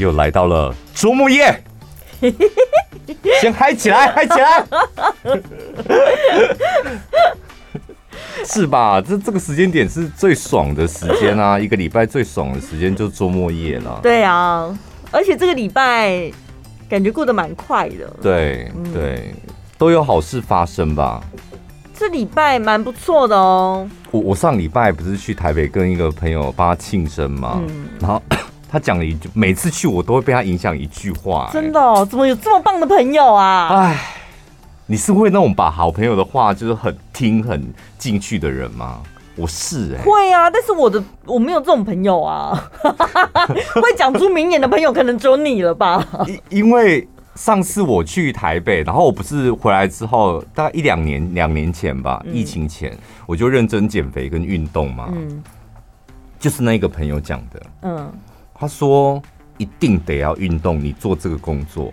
又来到了周末夜，先嗨起来，嗨起来，是吧？这这个时间点是最爽的时间啊！一个礼拜最爽的时间就是周末夜了。对啊，而且这个礼拜感觉过得蛮快的。对对，都有好事发生吧？这礼拜蛮不错的哦。我我上礼拜不是去台北跟一个朋友帮他庆生嘛，嗯、然后他讲了一句，每次去我都会被他影响一句话、欸。真的、哦？怎么有这么棒的朋友啊？哎，你是会那种把好朋友的话就是很听很进去的人吗？我是哎、欸，会啊，但是我的我没有这种朋友啊，会讲出名言的朋友可能只有你了吧？因因为。上次我去台北，然后我不是回来之后，大概一两年、两年前吧，疫情前，我就认真减肥跟运动嘛。嗯，就是那个朋友讲的。嗯，他说一定得要运动，你做这个工作，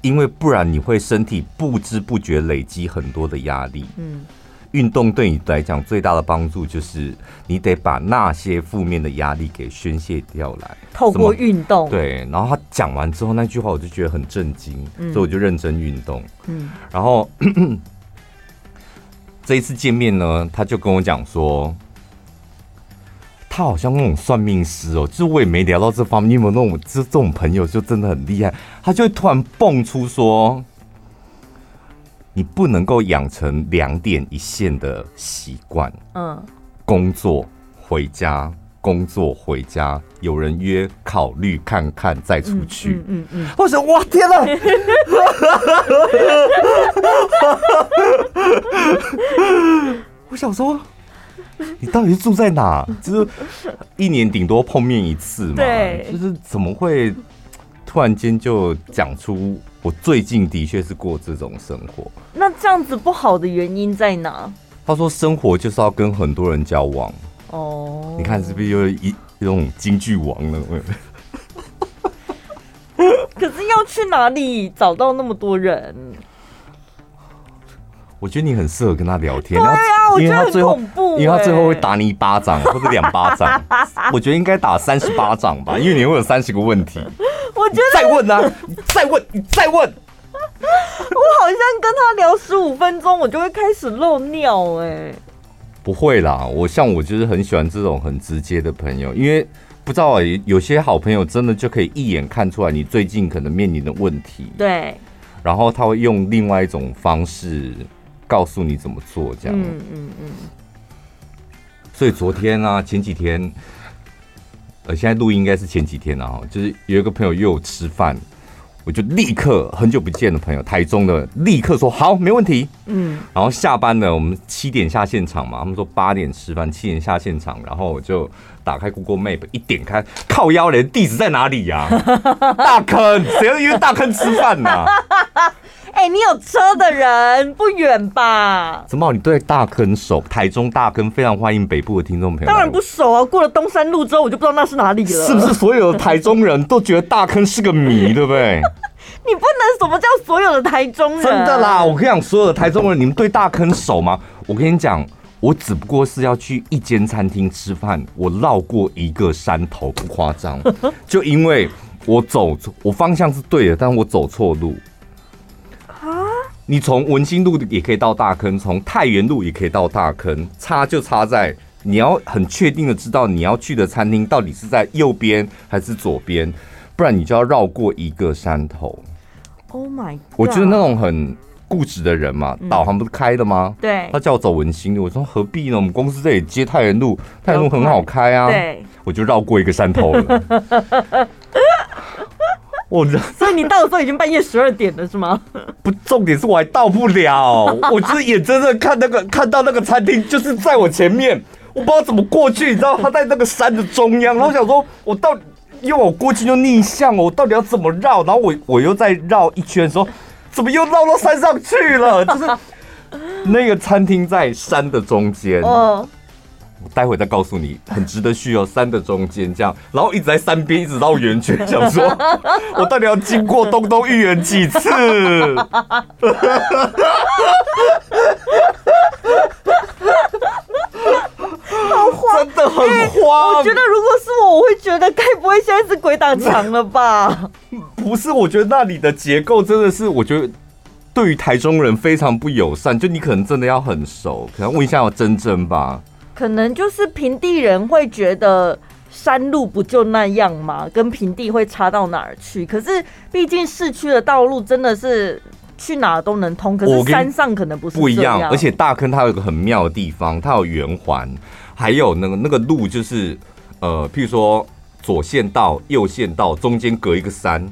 因为不然你会身体不知不觉累积很多的压力。嗯。运动对你来讲最大的帮助就是，你得把那些负面的压力给宣泄掉来。透过运动。对，然后他讲完之后那句话，我就觉得很震惊，嗯、所以我就认真运动。嗯，然后 这一次见面呢，他就跟我讲说，他好像那种算命师哦，就是我也没聊到这方面。你有没有那种这这种朋友，就真的很厉害？他就会突然蹦出说。你不能够养成两点一线的习惯。嗯，工作回家，工作回家，有人约，考虑看看再出去。嗯嗯，嗯，我想，哇，天哪！我想说，你到底是住在哪？就是一年顶多碰面一次嘛。对，就是怎么会突然间就讲出？我最近的确是过这种生活，那这样子不好的原因在哪？他说生活就是要跟很多人交往哦。你看是不是又一一种京剧王了？可是要去哪里找到那么多人？我觉得你很适合跟他聊天。对啊，我觉得很恐怖，因为他最后会打你一巴掌或者两巴掌。我觉得应该打三十巴掌吧，因为你会有三十个问题。我觉得再问啊，你再问，你再问。我好像跟他聊十五分钟，我就会开始漏尿哎。不会啦，我像我就是很喜欢这种很直接的朋友，因为不知道有些好朋友真的就可以一眼看出来你最近可能面临的问题。对。然后他会用另外一种方式告诉你怎么做，这样。嗯嗯嗯。所以昨天啊，前几天。呃，现在录音应该是前几天了哈，就是有一个朋友约我吃饭，我就立刻很久不见的朋友，台中的，立刻说好，没问题。嗯，然后下班了，我们七点下现场嘛，他们说八点吃饭，七点下现场，然后我就打开 Google Map，一点开，靠腰嘞，地址在哪里呀？大坑，谁要约大坑吃饭呢？哎、欸，你有车的人不远吧？怎么？你对大坑熟？台中大坑非常欢迎北部的听众朋友。当然不熟啊！过了东山路之后，我就不知道那是哪里了。是不是所有的台中人都觉得大坑是个谜，对不对？你不能什么叫所有的台中人？真的啦！我跟你讲，所有的台中人，你们对大坑熟吗？我跟你讲，我只不过是要去一间餐厅吃饭，我绕过一个山头，不夸张。就因为我走错，我方向是对的，但我走错路。你从文心路也可以到大坑，从太原路也可以到大坑，差就差在你要很确定的知道你要去的餐厅到底是在右边还是左边，不然你就要绕过一个山头。Oh my！我觉得那种很固执的人嘛，导航不是开的吗？对。他叫我走文心路，我说何必呢？我们公司这里接太原路，太原路很好开啊。对。我就绕过一个山头了。我 所以你到的时候已经半夜十二点了，是吗？不，重点是我还到不了。我就是眼睁睁看那个看到那个餐厅就是在我前面，我不知道怎么过去。你知道他在那个山的中央，然后想说，我到因为我过去就逆向，我到底要怎么绕？然后我我又再绕一圈，说怎么又绕到山上去了？就是那个餐厅在山的中间。嗯。我待会再告诉你，很值得去哦。山的中间这样，然后一直在山边，一直绕圆圈，想说 我到底要经过东东豫园几次？好慌，真的很慌。我觉得如果是我，我会觉觉得该不会现在是鬼打墙了吧？不是，我觉得那里的结构真的是，我觉得对于台中人非常不友善。就你可能真的要很熟，可能问一下我珍珍吧。可能就是平地人会觉得山路不就那样吗？跟平地会差到哪儿去？可是毕竟市区的道路真的是。去哪都能通，可是山上可能不是不一样。而且大坑它有一个很妙的地方，它有圆环，还有那个那个路就是呃，譬如说左线道、右线道，中间隔一个山，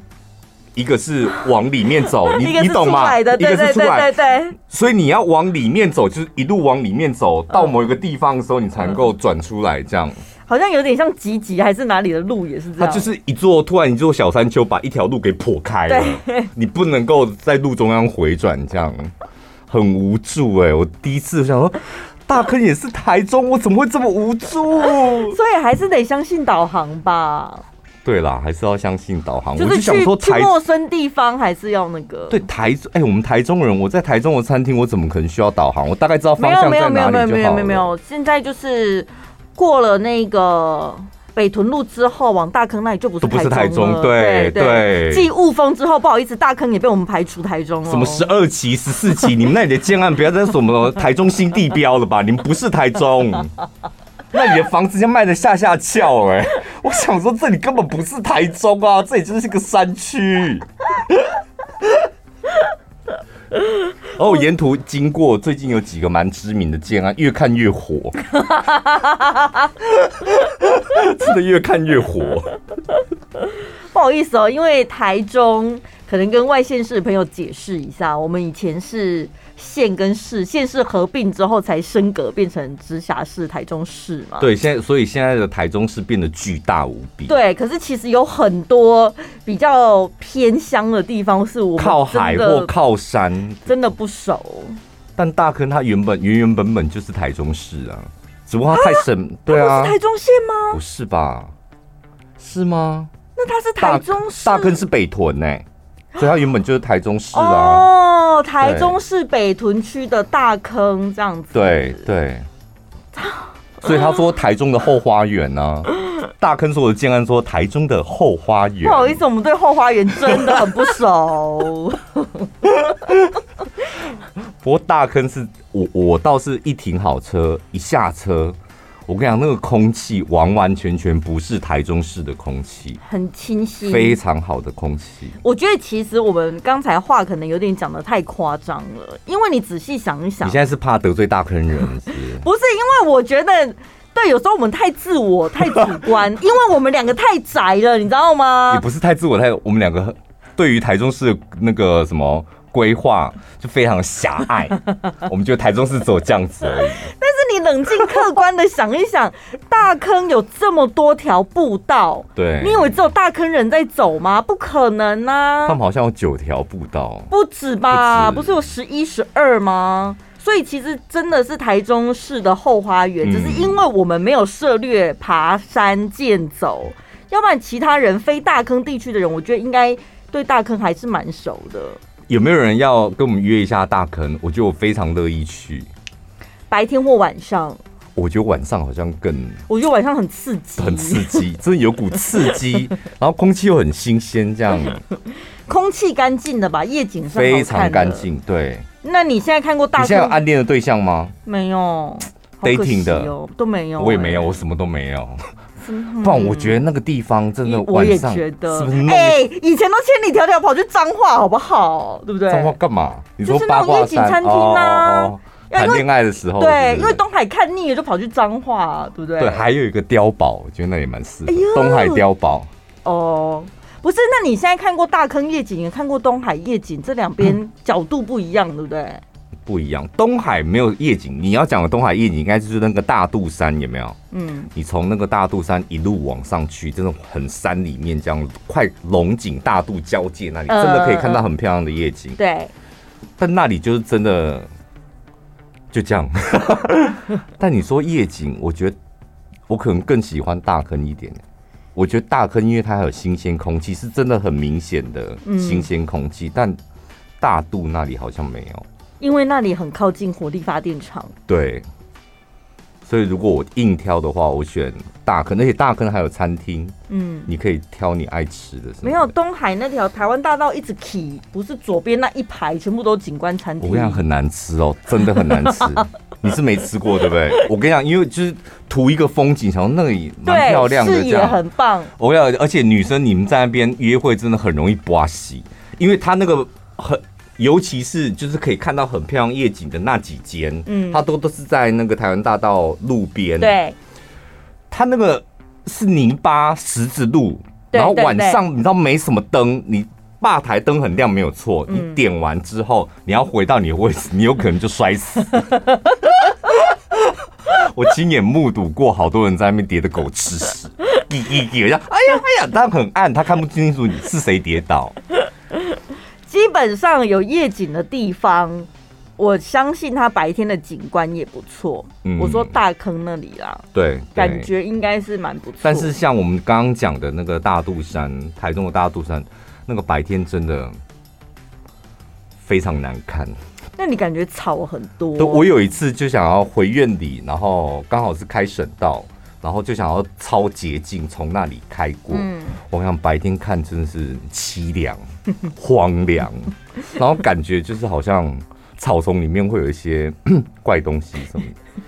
一个是往里面走，你你懂吗？一个是出来，对对。所以你要往里面走，就是一路往里面走到某一个地方的时候，你才能够转出来，这样。好像有点像吉吉还是哪里的路也是这样，它就是一座突然一座小山丘把一条路给破开了，对 你不能够在路中央回转，这样很无助哎、欸！我第一次想说，大坑也是台中，我怎么会这么无助？所以还是得相信导航吧。对啦，还是要相信导航。就是去去陌生地方还是要那个。对台哎、欸，我们台中人，我在台中的餐厅，我怎么可能需要导航？我大概知道方向在哪里就好了。没有没有没有没有没有没有，现在就是。过了那个北屯路之后，往大坑那里就不是台中了。不是台中，对对。继雾峰之后，不好意思，大坑也被我们排除台中了。什么十二期、十四期？你们那里的建案不要再说什么台中新地标了吧？你们不是台中，那你的房子就卖得下下翘哎、我想说，这里根本不是台中啊，这里就是个山区。哦，沿途经过，最近有几个蛮知名的建案，越看越火，真的越看越火。不好意思哦，因为台中可能跟外县市的朋友解释一下，我们以前是。县跟市，县市合并之后才升格变成直辖市台中市嘛？对，现在所以现在的台中市变得巨大无比。对，可是其实有很多比较偏乡的地方是我们靠海或靠山，真的不熟。但大坑它原本原原本本就是台中市啊，只不过它太省。啊、对啊，是台中县吗？不是吧？是吗？那它是台中市？大坑是北屯呢、欸。所以它原本就是台中市啊，哦，台中市北屯区的大坑这样子，对对。所以他说台中的后花园呢、啊，大坑说我的建案说台中的后花园。不好意思，我们对后花园真的很不熟。不过大坑是我我倒是一停好车一下车。我跟你讲，那个空气完完全全不是台中市的空气，很清新，非常好的空气。我觉得其实我们刚才话可能有点讲的太夸张了，因为你仔细想一想，你现在是怕得罪大坑人是不是？不是，因为我觉得对，有时候我们太自我、太主观，因为我们两个太宅了，你知道吗？也不是太自我，太我们两个对于台中市的那个什么规划就非常狭隘，我们觉得台中市只有这样子而已。你冷静客观的想一想，大坑有这么多条步道，对，你以为只有大坑人在走吗？不可能啊！他们好像有九条步道，不止吧？不，是有十一、十二吗？所以其实真的是台中市的后花园，嗯、只是因为我们没有涉猎爬山健走，要不然其他人非大坑地区的人，我觉得应该对大坑还是蛮熟的。有没有人要跟我们约一下大坑？我觉得我非常乐意去。白天或晚上，我觉得晚上好像更，我觉得晚上很刺激，很刺激，真的有股刺激，然后空气又很新鲜，这样，空气干净的吧，夜景非常干净，对。那你现在看过大现在有暗恋的对象吗？没有，dating 的都没有，我也没有，我什么都没有。不然我觉得那个地方真的晚上我也觉得，哎，以前都千里迢迢跑去彰化，好不好？对不对？彰化干嘛？你说八卦餐厅啊。谈恋爱的时候，对，因为东海看腻了，就跑去彰化，对不对？对，还有一个碉堡，我觉得那也蛮适合。东海碉堡。哦，不是，那你现在看过大坑夜景，也看过东海夜景，这两边角度不一样，对不对？不一样，东海没有夜景。你要讲的东海夜景，应该就是那个大肚山，有没有？嗯。你从那个大肚山一路往上去，真的很山里面这样，快龙井大肚交界那里，真的可以看到很漂亮的夜景。对。但那里就是真的。就这样，但你说夜景，我觉得我可能更喜欢大坑一点。我觉得大坑，因为它还有新鲜空气，是真的很明显的新鲜空气。嗯、但大肚那里好像没有，因为那里很靠近火力发电厂。对，所以如果我硬挑的话，我选大坑，而且大坑还有餐厅，嗯，你可以挑你爱吃的。没有东海那条台湾大道一直起，不是左边那一排全部都景观餐厅。我跟你讲很难吃哦，真的很难吃。你是没吃过对不对？我跟你讲，因为就是图一个风景，然后那里蛮漂亮的，视野很棒。我跟你讲，而且女生你们在那边约会真的很容易刮洗，因为他那个很。尤其是就是可以看到很漂亮夜景的那几间，嗯，它都都是在那个台湾大道路边，对，它那个是泥巴石子路，然后晚上你知道没什么灯，你吧台灯很亮没有错，你点完之后你要回到你的位置，你有可能就摔死。我亲眼目睹过好多人在那边跌的狗吃屎，滴滴滴，哎呀哎呀，但很暗，他看不清楚你是谁跌倒。基本上有夜景的地方，我相信它白天的景观也不错。嗯，我说大坑那里啦，对，感觉应该是蛮不错。但是像我们刚刚讲的那个大肚山，台中的大肚山，那个白天真的非常难看。那你感觉草很多？我有一次就想要回院里，然后刚好是开省道。然后就想要超捷径从那里开过，嗯、我想白天看真的是凄凉、荒凉，然后感觉就是好像草丛里面会有一些 怪东西什么的。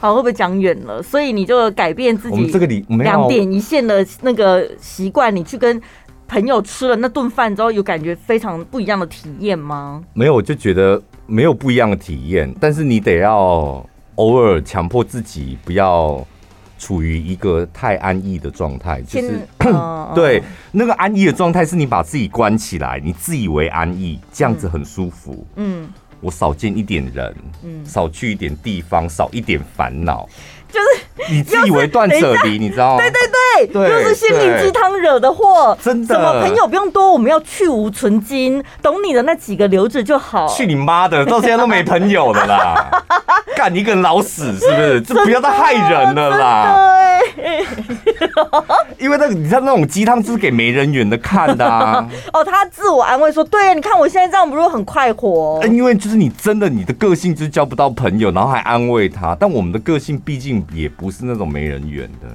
好，会不会讲远了？所以你就改变自己，我们这个里两点一线的那个习惯，你去跟朋友吃了那顿饭之后，有感觉非常不一样的体验吗？没有，我就觉得没有不一样的体验，但是你得要偶尔强迫自己不要。处于一个太安逸的状态，就是 对那个安逸的状态，是你把自己关起来，你自以为安逸，这样子很舒服。嗯，我少见一点人，嗯，少去一点地方，少一点烦恼。就是你自以为断舍离，你知道吗？对对对，又是心灵鸡汤惹的祸。真的，什么朋友不用多，我们要去无存金，懂你的那几个留着就好。去你妈的，到现在都没朋友了啦！干你一个人老死是不是？这不要再害人了啦！因为那个你知道那种鸡汤是给没人缘的看的啊。哦，他自我安慰说：“对啊，你看我现在这样不是很快活？”因为就是你真的你的个性就是交不到朋友，然后还安慰他。但我们的个性毕竟。也不是那种没人缘的，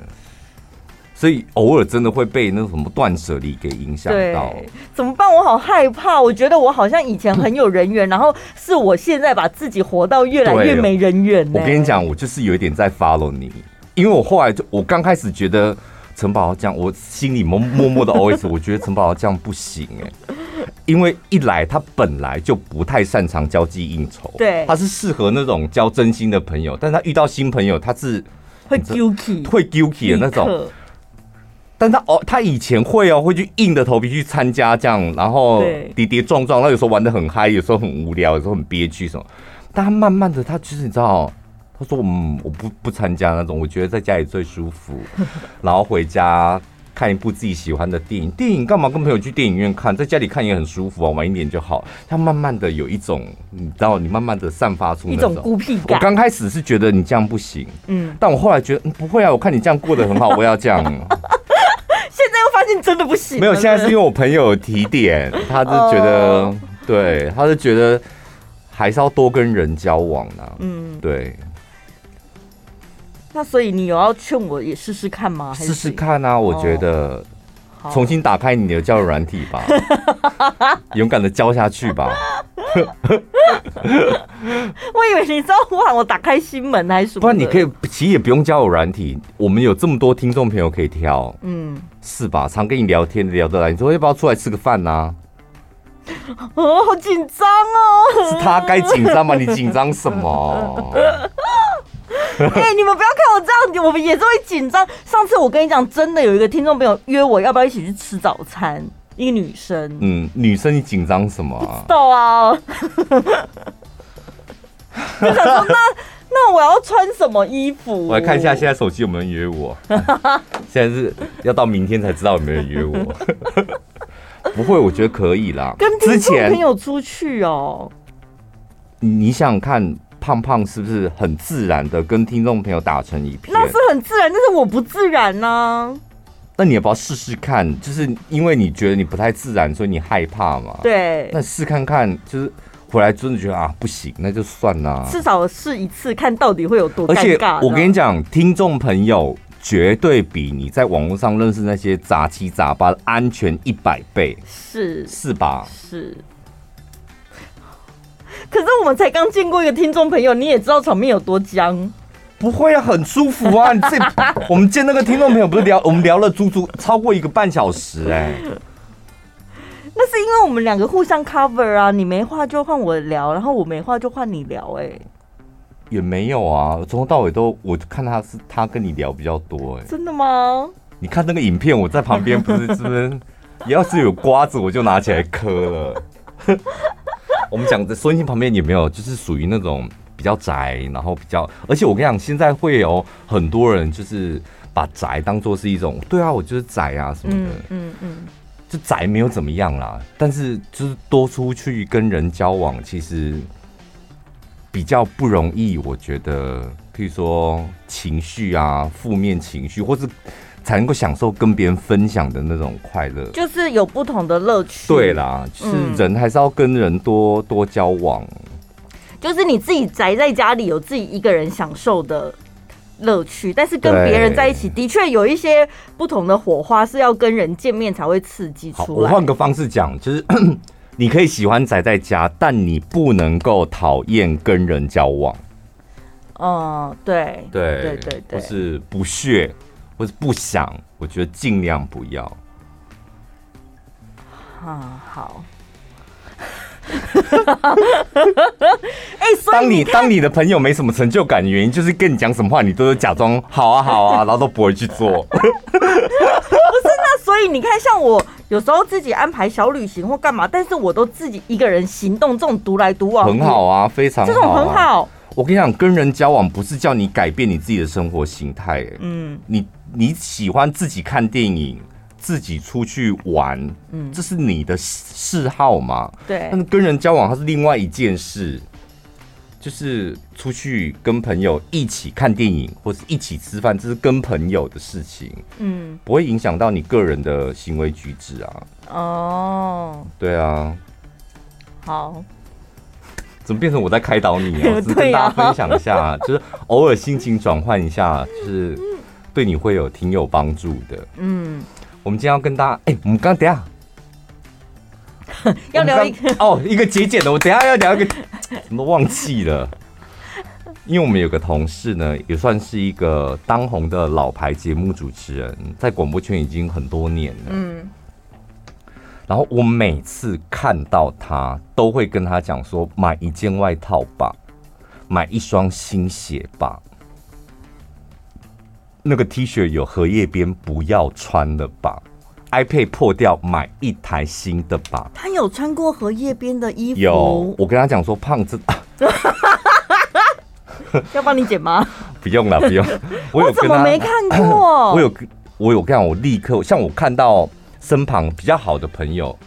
所以偶尔真的会被那种什么断舍离给影响到。怎么办？我好害怕。我觉得我好像以前很有人缘，然后是我现在把自己活到越来越没人缘。我跟你讲，我就是有一点在 follow 你，因为我后来就我刚开始觉得陈宝这样，我心里默默默的 OS，我觉得陈宝这样不行哎，因为一来他本来就不太擅长交际应酬，对，他是适合那种交真心的朋友，但他遇到新朋友，他是。会 guilty 会 guilty 的那种，但他哦，他以前会哦，会去硬着头皮去参加这样，然后跌跌撞撞，那有时候玩得很嗨，有时候很无聊，有时候很憋屈什么。但他慢慢的，他其实你知道，他说嗯，我不不参加那种，我觉得在家里最舒服，然后回家。看一部自己喜欢的电影，电影干嘛跟朋友去电影院看？在家里看也很舒服啊，晚一点就好。他慢慢的有一种，你知道，你慢慢的散发出那种一种孤僻感。我刚开始是觉得你这样不行，嗯，但我后来觉得不会啊，我看你这样过得很好，我要这样。现在又发现真的不行。没有，现在是因为我朋友提点，他就觉得，uh、对，他就觉得还是要多跟人交往呢、啊。嗯，对。那所以你有要劝我也试试看吗？试试看啊！我觉得重新打开你的交友软体吧，勇敢的交下去吧。我以为你知道我喊我打开心门还是什么？不然你可以，其实也不用交友软体，我们有这么多听众朋友可以挑，嗯，是吧？常跟你聊天聊得来，你说要不要出来吃个饭呢？哦，好紧张哦！是他该紧张吗？你紧张什么？哎、欸，你们不要看我这样，我们也是会紧张。上次我跟你讲，真的有一个听众朋友约我，要不要一起去吃早餐？一个女生，嗯，女生你紧张什么、啊？不知道啊。就想说，那那我要穿什么衣服？我来看一下现在手机有没有人约我。现在是要到明天才知道有没有人约我。不会，我觉得可以啦。跟听众朋友出去哦。你想想看。胖胖是不是很自然的跟听众朋友打成一片？那是很自然，但是我不自然呢、啊。那你要不要试试看？就是因为你觉得你不太自然，所以你害怕嘛？对。那试看看，就是回来真的觉得啊不行，那就算了。至少试一次，看到底会有多尴尬。而且我跟你讲，听众朋友绝对比你在网络上认识那些杂七杂八安全一百倍，是是吧？是。可是我们才刚见过一个听众朋友，你也知道场面有多僵。不会啊，很舒服啊！你这我们见那个听众朋友不是聊，我们聊了足足超过一个半小时哎、欸。那是因为我们两个互相 cover 啊，你没话就换我聊，然后我没话就换你聊哎、欸。也没有啊，从头到尾都我看他是他跟你聊比较多哎、欸。真的吗？你看那个影片，我在旁边不是是不是？要是有瓜子，我就拿起来嗑了。我们讲的收音机旁边有没有，就是属于那种。比较宅，然后比较，而且我跟你讲，现在会有很多人就是把宅当做是一种，对啊，我就是宅啊什么的，嗯嗯，嗯，就宅没有怎么样啦，但是就是多出去跟人交往，其实比较不容易，我觉得，譬如说情绪啊，负面情绪，或是才能够享受跟别人分享的那种快乐，就是有不同的乐趣。对啦，就是人还是要跟人多多交往。就是你自己宅在家里，有自己一个人享受的乐趣，但是跟别人在一起，的确有一些不同的火花，是要跟人见面才会刺激出来。我换个方式讲，就是 你可以喜欢宅在家，但你不能够讨厌跟人交往。嗯，对对对对对，或是不屑，或是不想，我觉得尽量不要。嗯，好。哎，当你当你的朋友没什么成就感的原因，就是跟你讲什么话，你都是假装好啊好啊，然后都不会去做。不是，那所以你看，像我有时候自己安排小旅行或干嘛，但是我都自己一个人行动，这种独来独往很好啊，非常这种很好。我跟你讲，跟人交往不是叫你改变你自己的生活形态，嗯，你你喜欢自己看电影。自己出去玩，嗯，这是你的嗜好嘛？对。但是跟人交往，它是另外一件事，就是出去跟朋友一起看电影，或是一起吃饭，这是跟朋友的事情，嗯，不会影响到你个人的行为举止啊。哦，对啊。好，怎么变成我在开导你啊？只是跟大家分享一下，就是偶尔心情转换一下，就是对你会有挺有帮助的。嗯。我们今天要跟大家，哎、欸，我们刚等下 要聊一个哦，一个节俭的，我等下要聊一个，怎么忘记了？因为我们有个同事呢，也算是一个当红的老牌节目主持人，在广播圈已经很多年了。嗯，然后我每次看到他，都会跟他讲说：买一件外套吧，买一双新鞋吧。那个 T 恤有荷叶边，不要穿了吧。iPad 破掉，买一台新的吧。他有穿过荷叶边的衣服？有，我跟他讲说，胖子，要帮你剪吗？不用了，不用。我，有怎么没看过？我有，我有跟讲，我立刻，像我看到身旁比较好的朋友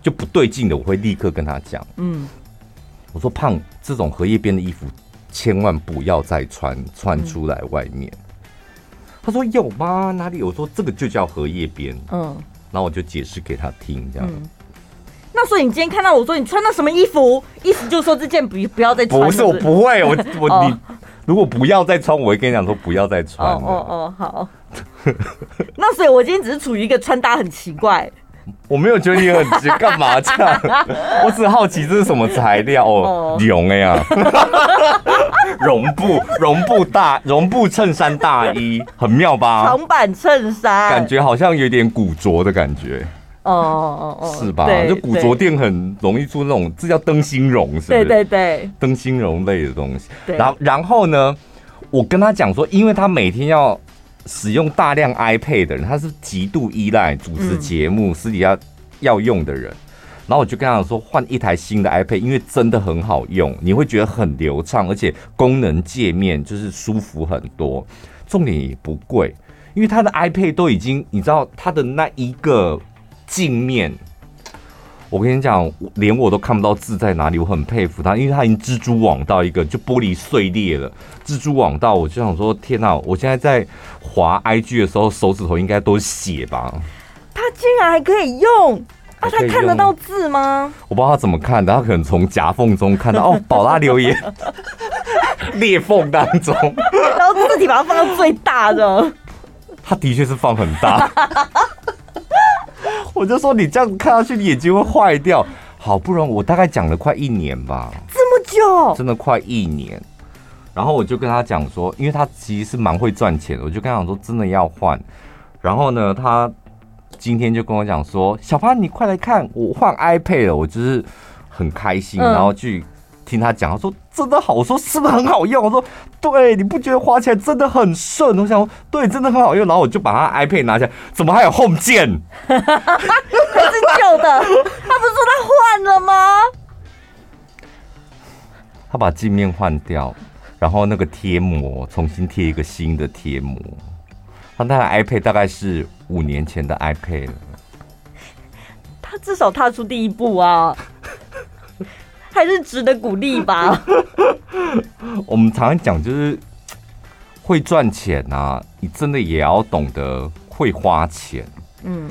就不对劲的，我会立刻跟他讲。嗯，我说胖，这种荷叶边的衣服千万不要再穿，穿出来外面。嗯他说有吗？哪里有？我说这个就叫荷叶边。嗯，然后我就解释给他听，这样、嗯。那所以你今天看到我说你穿的什么衣服，意思就是说这件不不要再穿。不是，我不会，我 我、哦、你如果不要再穿，我会跟你讲说不要再穿。哦哦哦，好。那所以，我今天只是处于一个穿搭很奇怪。我没有觉得你很急，干嘛这样？我只好奇这是什么材料哦，绒哎呀，绒布绒布大绒布衬衫大衣，很妙吧？长版衬衫，感觉好像有点古着的感觉。哦哦哦，是吧？就古着店很容易出那种，这叫灯芯绒，是不是？对对对，灯芯绒类的东西。然后然后呢，我跟他讲说，因为他每天要。使用大量 iPad 的人，他是极度依赖主持节目、嗯、私底下要用的人。然后我就跟他说，换一台新的 iPad，因为真的很好用，你会觉得很流畅，而且功能界面就是舒服很多。重点也不贵，因为他的 iPad 都已经，你知道他的那一个镜面。我跟你讲，连我都看不到字在哪里，我很佩服他，因为他已经蜘蛛网到一个就玻璃碎裂了，蜘蛛网到我就想说，天哪！我现在在滑 IG 的时候，手指头应该都是血吧？他竟然还可以用，啊，他看得到字吗？我不知道他怎么看的，他可能从夹缝中看到哦，宝拉留言 裂缝当中，然后字体把它放到最大的。他的确是放很大，我就说你这样看下去，你眼睛会坏掉。好不容易，我大概讲了快一年吧，这么久，真的快一年。然后我就跟他讲说，因为他其实是蛮会赚钱的，我就跟他讲说，真的要换。然后呢，他今天就跟我讲说，小潘，你快来看，我换 iPad 了，我就是很开心，然后去。听他讲，他说真的好，我说是不是很好用？我说对，你不觉得花起来真的很顺？我想说对，真的很好用。然后我就把他 iPad 拿下来，怎么还有 Home 键？还是旧的？他不是说他换了吗？他把镜面换掉，然后那个贴膜重新贴一个新的贴膜。他那台 iPad 大概是五年前的 iPad 了。他至少踏出第一步啊。还是值得鼓励吧。我们常常讲，就是会赚钱啊，你真的也要懂得会花钱。嗯，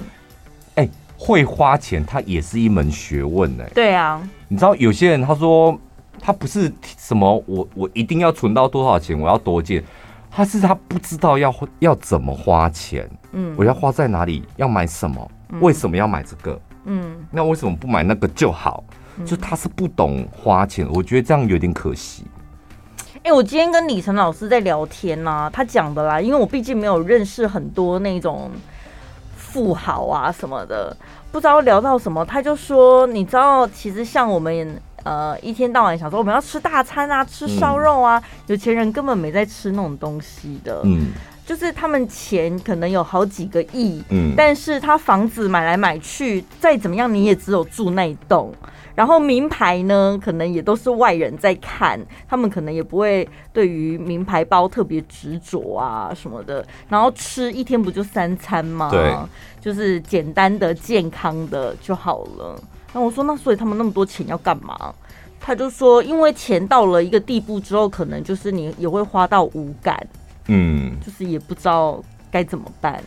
哎，会花钱，它也是一门学问呢。对啊，你知道有些人他说他不是什么我我一定要存到多少钱，我要多借，他是他不知道要要怎么花钱。嗯，我要花在哪里，要买什么，为什么要买这个？嗯，那为什么不买那个就好？就他是不懂花钱，我觉得这样有点可惜。哎、欸，我今天跟李晨老师在聊天呐、啊，他讲的啦，因为我毕竟没有认识很多那种富豪啊什么的，不知道聊到什么，他就说，你知道，其实像我们呃一天到晚想说我们要吃大餐啊，吃烧肉啊，嗯、有钱人根本没在吃那种东西的，嗯，就是他们钱可能有好几个亿，嗯，但是他房子买来买去，再怎么样你也只有住那一栋。然后名牌呢，可能也都是外人在看，他们可能也不会对于名牌包特别执着啊什么的。然后吃一天不就三餐吗？对，就是简单的、健康的就好了。那我说，那所以他们那么多钱要干嘛？他就说，因为钱到了一个地步之后，可能就是你也会花到无感，嗯，就是也不知道该怎么办。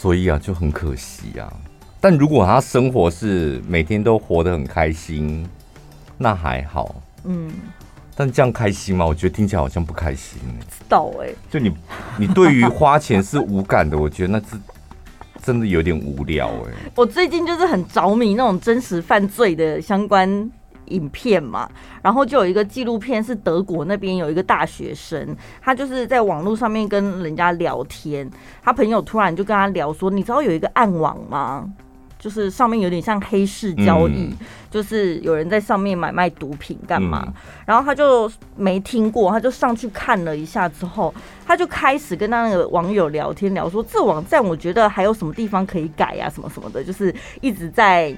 所以啊，就很可惜啊。但如果他生活是每天都活得很开心，那还好。嗯。但这样开心吗？我觉得听起来好像不开心。知道哎。就你，你对于花钱是无感的，我觉得那是真的有点无聊哎。我最近就是很着迷那种真实犯罪的相关。影片嘛，然后就有一个纪录片，是德国那边有一个大学生，他就是在网络上面跟人家聊天，他朋友突然就跟他聊说，你知道有一个暗网吗？就是上面有点像黑市交易，嗯、就是有人在上面买卖毒品干嘛？嗯、然后他就没听过，他就上去看了一下之后，他就开始跟他那个网友聊天，聊说这网站我觉得还有什么地方可以改呀、啊，什么什么的，就是一直在。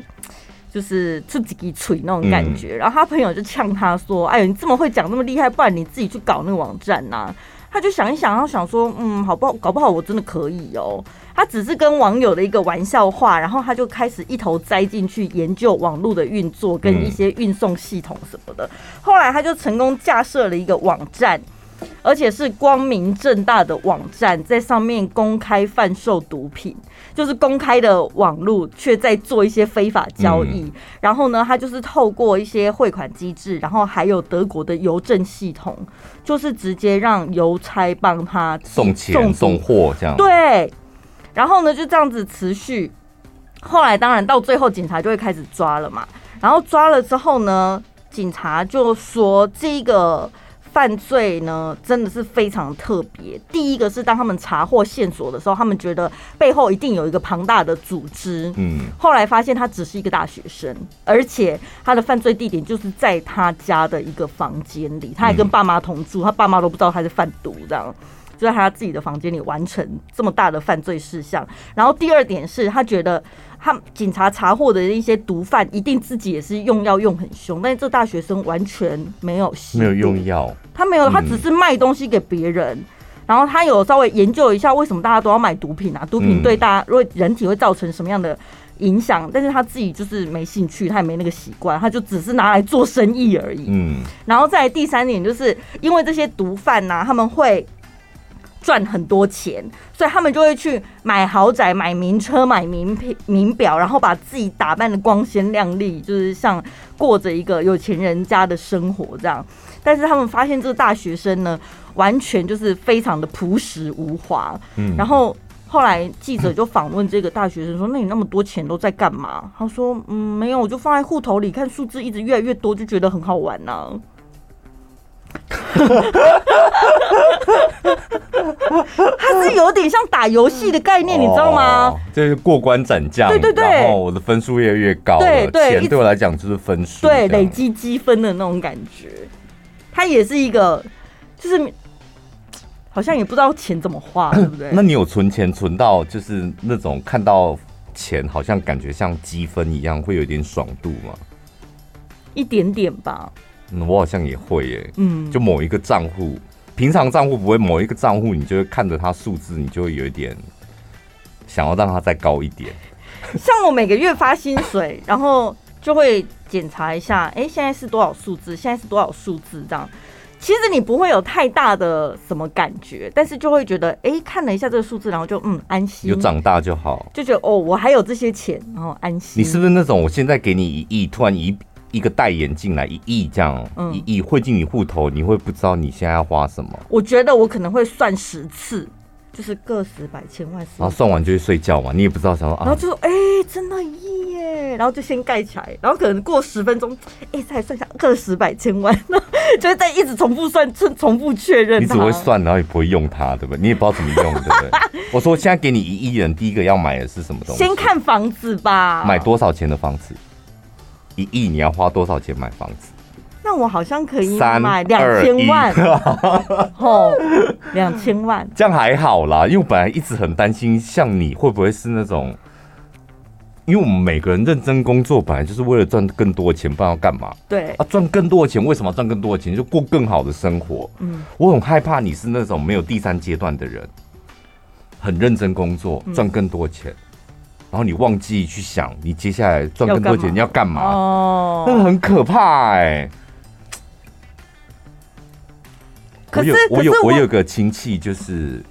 就是自己给锤那种感觉，然后他朋友就呛他说：“哎呦，你这么会讲，那么厉害，不然你自己去搞那个网站呐？”他就想一想，然后想说：“嗯，好不好？搞不好我真的可以哦。”他只是跟网友的一个玩笑话，然后他就开始一头栽进去研究网络的运作跟一些运送系统什么的。后来他就成功架设了一个网站。而且是光明正大的网站，在上面公开贩售毒品，就是公开的网络，却在做一些非法交易。嗯、然后呢，他就是透过一些汇款机制，然后还有德国的邮政系统，就是直接让邮差帮他送钱、送货这样。对，然后呢就这样子持续。后来当然到最后，警察就会开始抓了嘛。然后抓了之后呢，警察就说这个。犯罪呢，真的是非常特别。第一个是当他们查获线索的时候，他们觉得背后一定有一个庞大的组织。嗯，后来发现他只是一个大学生，而且他的犯罪地点就是在他家的一个房间里，他还跟爸妈同住，他爸妈都不知道他是贩毒，这样就在他自己的房间里完成这么大的犯罪事项。然后第二点是他觉得。他警察查获的一些毒贩，一定自己也是用药用很凶，但是这大学生完全没有没有用药，他没有，他只是卖东西给别人。嗯、然后他有稍微研究一下为什么大家都要买毒品啊？毒品对大家如果人体会造成什么样的影响？但是他自己就是没兴趣，他也没那个习惯，他就只是拿来做生意而已。嗯，然后再来第三点，就是因为这些毒贩呐、啊，他们会。赚很多钱，所以他们就会去买豪宅、买名车、买名品、名表，然后把自己打扮的光鲜亮丽，就是像过着一个有钱人家的生活这样。但是他们发现这个大学生呢，完全就是非常的朴实无华。嗯，然后后来记者就访问这个大学生说：“那你那么多钱都在干嘛？”他说：“嗯，没有，我就放在户头里，看数字一直越来越多，就觉得很好玩呢、啊。”有点像打游戏的概念，你知道吗？就是过关斩将，对对对，然后我的分数越来越高，对对，钱对我来讲就是分数，对，累积积分的那种感觉。它也是一个，就是好像也不知道钱怎么花，对不对？那你有存钱存到就是那种看到钱好像感觉像积分一样，会有点爽度吗？一点点吧。嗯，我好像也会耶。嗯，就某一个账户，平常账户不会，某一个账户你就会看着它数字，你就会有一点想要让它再高一点。像我每个月发薪水，然后就会检查一下，哎、欸，现在是多少数字？现在是多少数字？这样，其实你不会有太大的什么感觉，但是就会觉得，哎、欸，看了一下这个数字，然后就嗯安心，有长大就好，就觉得哦，我还有这些钱，然后安心。你是不是那种我现在给你一亿，突然一。一个代言进来一亿这样，嗯、一亿汇进你户头，你会不知道你现在要花什么？我觉得我可能会算十次，就是个十百千万。然后算完就去睡觉嘛，你也不知道想说啊。然后就说哎、欸，真的一亿耶，然后就先盖起来，然后可能过十分钟，哎、欸，再算下个十百千万，就会再一直重复算，重重复确认。你只会算，然后也不会用它，对不对？你也不知道怎么用，对不对？我说现在给你一亿人，第一个要买的是什么东西？先看房子吧。买多少钱的房子？一亿，你要花多少钱买房子？那我好像可以买两千万。哦，两千万，这样还好啦。因为我本来一直很担心，像你会不会是那种？因为我们每个人认真工作，本来就是为了赚更多的钱，不然要干嘛？对啊，赚更多的钱，为什么要赚更多的钱？就过更好的生活。嗯，我很害怕你是那种没有第三阶段的人，很认真工作，赚更多的钱。嗯然后你忘记去想，你接下来赚更多钱你要干嘛？哦，那个很可怕哎、欸。可是我有我有我有个亲戚，就是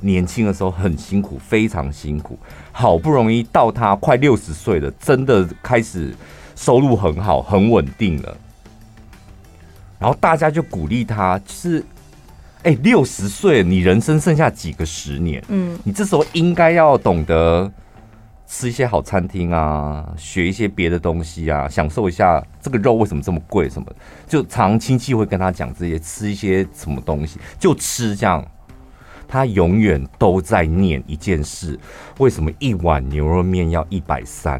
年轻的时候很辛苦，非常辛苦，好不容易到他快六十岁了，真的开始收入很好，很稳定了。然后大家就鼓励他，就是哎，六十岁，你人生剩下几个十年？嗯，你这时候应该要懂得。吃一些好餐厅啊，学一些别的东西啊，享受一下这个肉为什么这么贵？什么就常亲戚会跟他讲这些，吃一些什么东西就吃这样。他永远都在念一件事：为什么一碗牛肉面要一百三？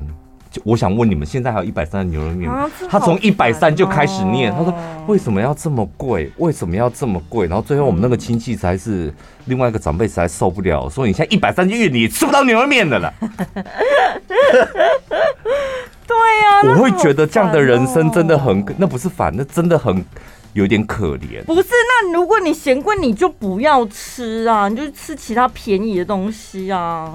就我想问你们，现在还有一百三的牛肉面吗？啊、他从一百三就开始念，他说为什么要这么贵？为什么要这么贵？然后最后我们那个亲戚才是另外一个长辈实在受不了，说你现在一百三就月你吃不到牛肉面的了。对呀、啊，我会觉得这样的人生真的很，那不是反，那真的很有点可怜。不是，那如果你嫌贵，你就不要吃啊，你就吃其他便宜的东西啊。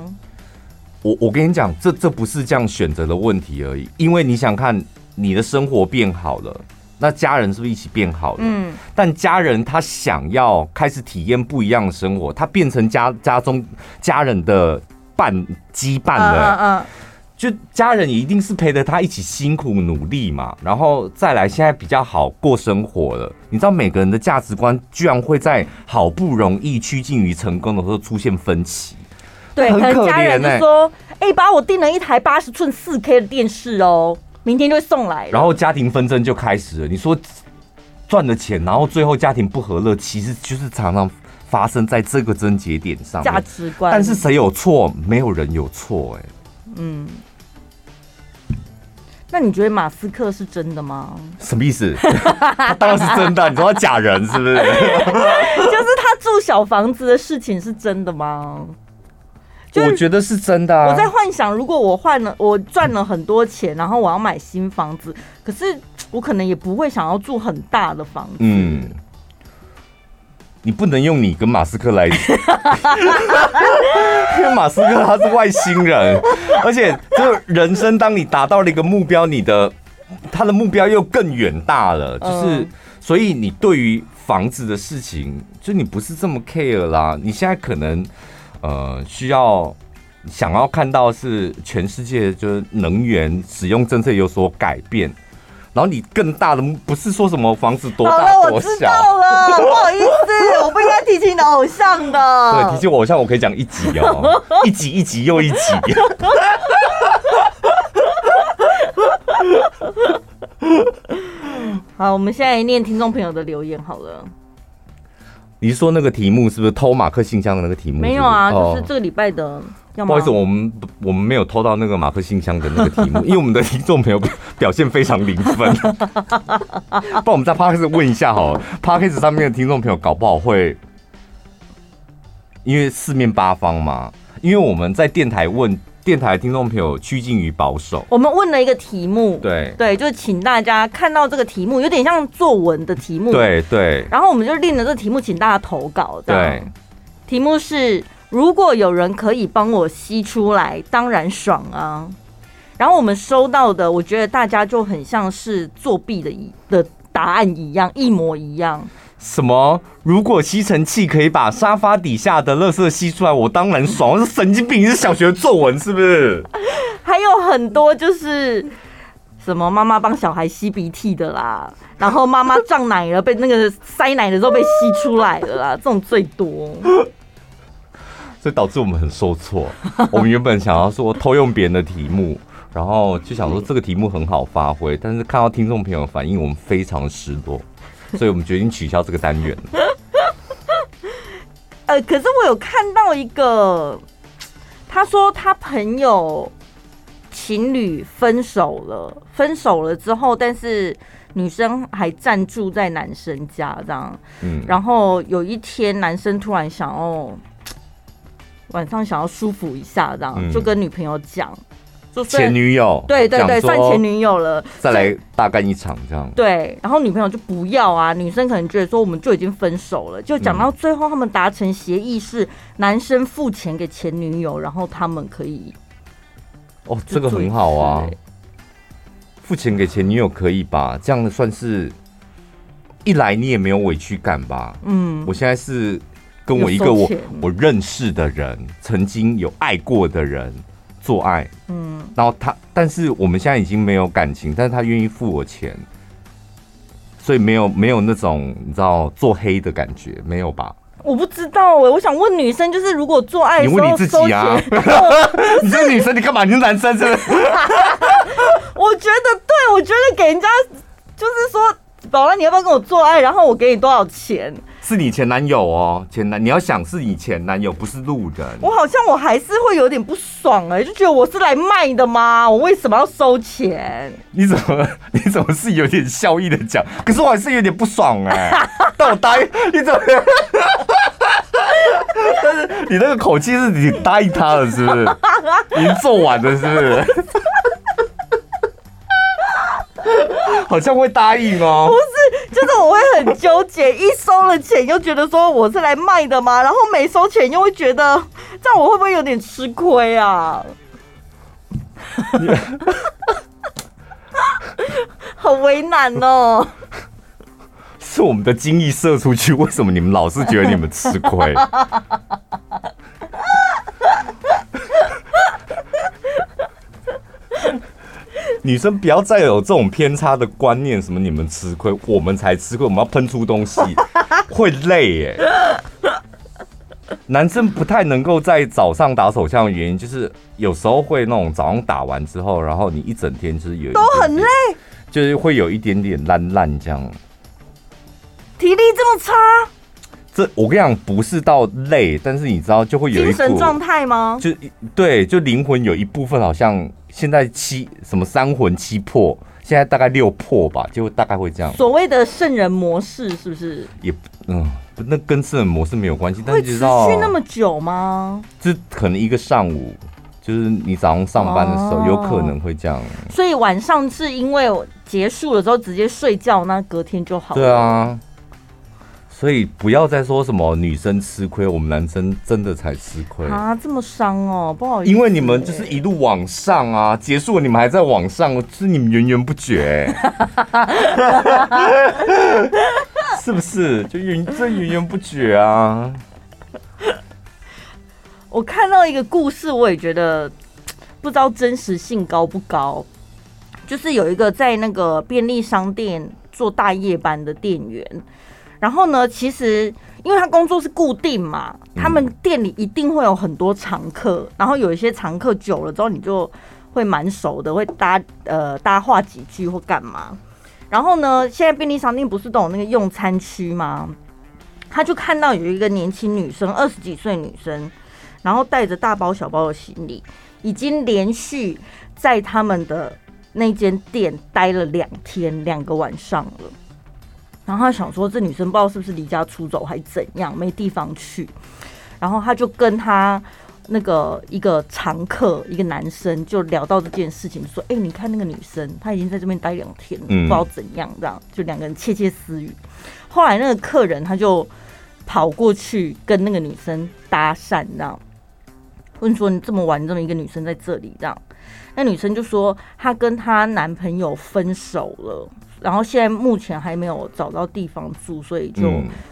我我跟你讲，这这不是这样选择的问题而已，因为你想看你的生活变好了，那家人是不是一起变好了？嗯。但家人他想要开始体验不一样的生活，他变成家家中家人的伴羁绊了。嗯嗯。就家人也一定是陪着他一起辛苦努力嘛，然后再来现在比较好过生活了。你知道每个人的价值观居然会在好不容易趋近于成功的时候出现分歧。对，可能家人就说：“哎、欸，爸，我订了一台八十寸四 K 的电视哦，明天就会送来。”然后家庭纷争就开始了。你说赚了钱，然后最后家庭不和乐，其实就是常常发生在这个症结点上。价值观，但是谁有错？没有人有错。哎，嗯。那你觉得马斯克是真的吗？什么意思？他当然是真的。你说他假人是不是？就是他住小房子的事情是真的吗？我觉得是真的啊！我在幻想，如果我换了，我赚了很多钱，然后我要买新房子，可是我可能也不会想要住很大的房子。嗯，你不能用你跟马斯克来，因为马斯克他是外星人，而且就人生，当你达到了一个目标，你的他的目标又更远大了，就是所以你对于房子的事情，就你不是这么 care 啦。你现在可能呃需要想要看到是全世界就是能源使用政策有所改变。然后你更大的不是说什么房子多大多小。好了，我知道了，不好意思，我不应该提起你的偶像的。对，提起我偶像，我可以讲一集哦，一集一集又一集。好，我们现在念听众朋友的留言好了。你是说那个题目是不是偷马克信箱的那个题目是是？没有啊，就是这个礼拜的。不好意思，我们我们没有偷到那个马克信箱的那个题目，因为我们的听众朋友表现非常零分。不然我们在 Podcast 问一下好了，Podcast 上面的听众朋友搞不好会，因为四面八方嘛，因为我们在电台问。电台听众朋友趋近于保守。我们问了一个题目，对对，就是请大家看到这个题目，有点像作文的题目，对对。然后我们就定了这个题目，请大家投稿。对，题目是：如果有人可以帮我吸出来，当然爽啊。然后我们收到的，我觉得大家就很像是作弊的一的答案一样，一模一样。什么？如果吸尘器可以把沙发底下的垃圾吸出来，我当然爽。我是神经病，你是小学作文是不是？还有很多就是什么妈妈帮小孩吸鼻涕的啦，然后妈妈胀奶了，被那个塞奶的时候被吸出来了啦，这种最多，所以导致我们很受挫。我们原本想要说偷用别人的题目，然后就想说这个题目很好发挥，但是看到听众朋友反应，我们非常失落。所以我们决定取消这个单元。呃，可是我有看到一个，他说他朋友情侣分手了，分手了之后，但是女生还暂住在男生家这样。嗯。然后有一天，男生突然想要晚上想要舒服一下，这样就跟女朋友讲。前女友，对对对，算前女友了，再来大干一场这样。对，然后女朋友就不要啊，女生可能觉得说我们就已经分手了，就讲到最后他们达成协议是男生付钱给前女友，然后他们可以。哦，这个很好啊，付钱给前女友可以吧？这样算是，一来你也没有委屈感吧？嗯，我现在是跟我一个我我认识的人，曾经有爱过的人。做爱，嗯，然后他，但是我们现在已经没有感情，但是他愿意付我钱，所以没有没有那种你知道做黑的感觉，没有吧？我不知道哎、欸，我想问女生，就是如果做爱，你问你自己啊，你是女生，你干嘛？你是男生是不是？我觉得对，我觉得给人家就是说，宝拉，你要不要跟我做爱？然后我给你多少钱？是你前男友哦，前男，你要想是你前男友，不是路人。我好像我还是会有点不爽哎、欸，就觉得我是来卖的吗？我为什么要收钱？你怎么 你怎么是有点笑意的讲？可是我还是有点不爽哎、欸。但我答应你怎么？但是你那个口气是你答应他了是不是？已经做完了是不是？好像会答应哦，不是，就是我会很纠结，一收了钱又觉得说我是来卖的嘛，然后没收钱又会觉得这样我会不会有点吃亏啊？好为难哦。是我们的精液射出去，为什么你们老是觉得你们吃亏？女生不要再有这种偏差的观念，什么你们吃亏，我们才吃亏，我们要喷出东西，会累耶。男生不太能够在早上打手枪的原因，就是有时候会那种早上打完之后，然后你一整天就是有都很累，就是会有一点点烂烂这样。体力这么差？这我跟你讲，不是到累，但是你知道就会有一精神状态吗？就对，就灵魂有一部分好像。现在七什么三魂七魄，现在大概六魄吧，就大概会这样。所谓的圣人模式是不是？也嗯，那跟圣人模式没有关系。但是会持续那么久吗？就可能一个上午，就是你早上上班的时候，哦、有可能会这样。所以晚上是因为结束了之后直接睡觉，那隔天就好了。对啊。所以不要再说什么女生吃亏，我们男生真的才吃亏啊！这么伤哦，不好意思。因为你们就是一路往上啊，结束了你们还在往上，是你们源源不绝。是不是？就源这源源不绝啊！我看到一个故事，我也觉得 不知道真实性高不高。就是有一个在那个便利商店做大夜班的店员，然后呢，其实因为他工作是固定嘛，他们店里一定会有很多常客，然后有一些常客久了之后，你就会蛮熟的，会搭呃搭话几句或干嘛。然后呢，现在便利商店不是都有那个用餐区吗？他就看到有一个年轻女生，二十几岁女生，然后带着大包小包的行李，已经连续在他们的。那间店待了两天两个晚上了，然后他想说，这女生不知道是不是离家出走还怎样，没地方去，然后他就跟他那个一个常客一个男生就聊到这件事情，说：“哎，你看那个女生，她已经在这边待两天了，不知道怎样，这样就两个人窃窃私语。”后来那个客人他就跑过去跟那个女生搭讪，这样问说：“你这么晚这么一个女生在这里，这样？”那女生就说，她跟她男朋友分手了，然后现在目前还没有找到地方住，所以就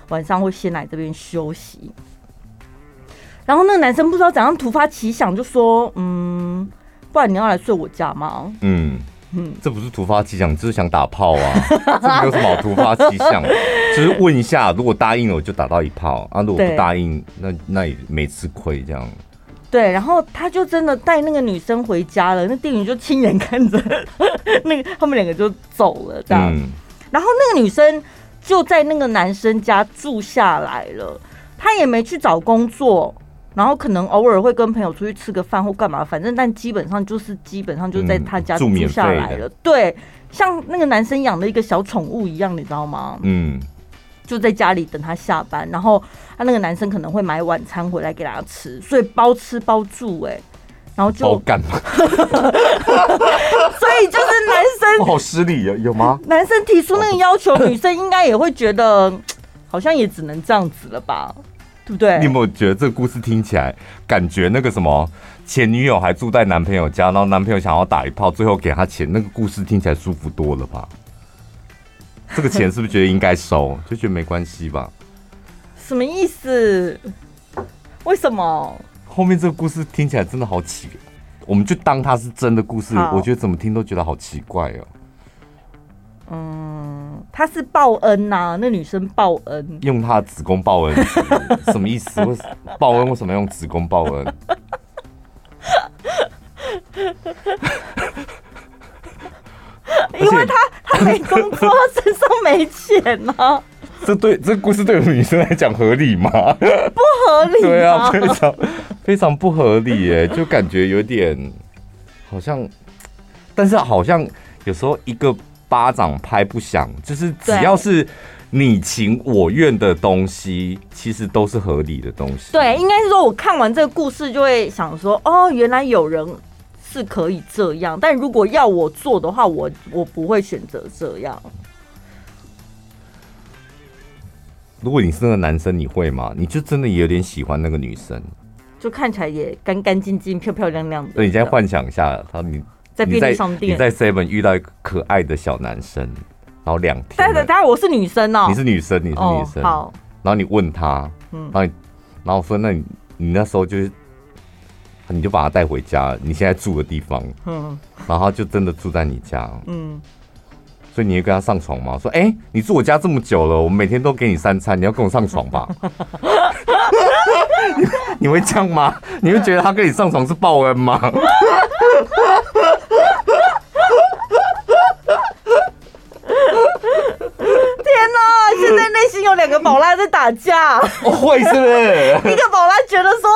晚上会先来这边休息。然后那个男生不知道怎样突发奇想，就说：“嗯，不然你要来睡我家吗？”嗯。嗯，这不是突发奇想，就是想打炮啊，这没有什么好突发奇想，只是问一下，如果答应了我就打到一炮。啊，如果不答应，那那也没吃亏这样。对，然后他就真的带那个女生回家了，那店员就亲眼看着 那个他们两个就走了，这样。嗯、然后那个女生就在那个男生家住下来了，她也没去找工作，然后可能偶尔会跟朋友出去吃个饭或干嘛，反正但基本上就是基本上就在他家住下来了。对，像那个男生养的一个小宠物一样，你知道吗？嗯。就在家里等他下班，然后他那个男生可能会买晚餐回来给他吃，所以包吃包住哎、欸，然后就包干嘛？所以就是男生我 好失礼啊，有吗？男生提出那个要求，女生应该也会觉得好像也只能这样子了吧，对不对？你有没有觉得这个故事听起来感觉那个什么前女友还住在男朋友家，然后男朋友想要打一炮，最后给他钱，那个故事听起来舒服多了吧？这个钱是不是觉得应该收？就觉得没关系吧？什么意思？为什么？后面这个故事听起来真的好奇，我们就当它是真的故事。我觉得怎么听都觉得好奇怪哦。嗯，他是报恩呐、啊，那女生报恩，用她的子宫报恩，什么意思？为报恩为什么要用子宫报恩？因为他他没工作，他身上没钱呢、啊。这对这故事对我们女生来讲合理吗？不合理。对啊，非常非常不合理耶，就感觉有点好像，但是好像有时候一个巴掌拍不响，就是只要是你情我愿的东西，其实都是合理的东西。对，应该是说我看完这个故事就会想说，哦，原来有人。是可以这样，但如果要我做的话，我我不会选择这样。如果你是那个男生，你会吗？你就真的也有点喜欢那个女生，就看起来也干干净净、漂漂亮亮的。对，你现在幻想一下，他你在便利商店，你在 Seven 遇到一个可爱的小男生，然后两天，但是当然我是女生哦，你是女生，你是女生，好，然后你问他，嗯，然后然后说，那你你那时候就是。你就把他带回家，你现在住的地方，嗯，然后就真的住在你家，嗯，所以你会跟他上床吗？说，哎、欸，你住我家这么久了，我每天都给你三餐，你要跟我上床吧？你，你会这样吗？你会觉得他跟你上床是报恩吗？现在内心有两个宝拉在打架，会是不是？一个宝拉觉得说。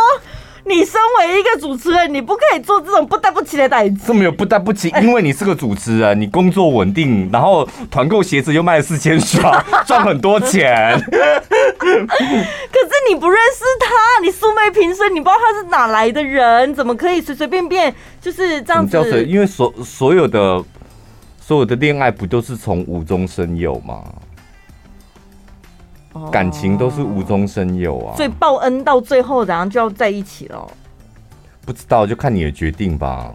你身为一个主持人，你不可以做这种不得不起的代志。这么有不得不起，因为你是个主持人，你工作稳定，然后团购鞋子又卖了四千双，赚很多钱。可是你不认识他，你素昧平生，你不知道他是哪来的人，怎么可以随随便便就是这样子？因为所所有的所有的恋爱不都是从无中生有吗？感情都是无中生有啊，所以报恩到最后，然后就要在一起了。不知道，就看你的决定吧。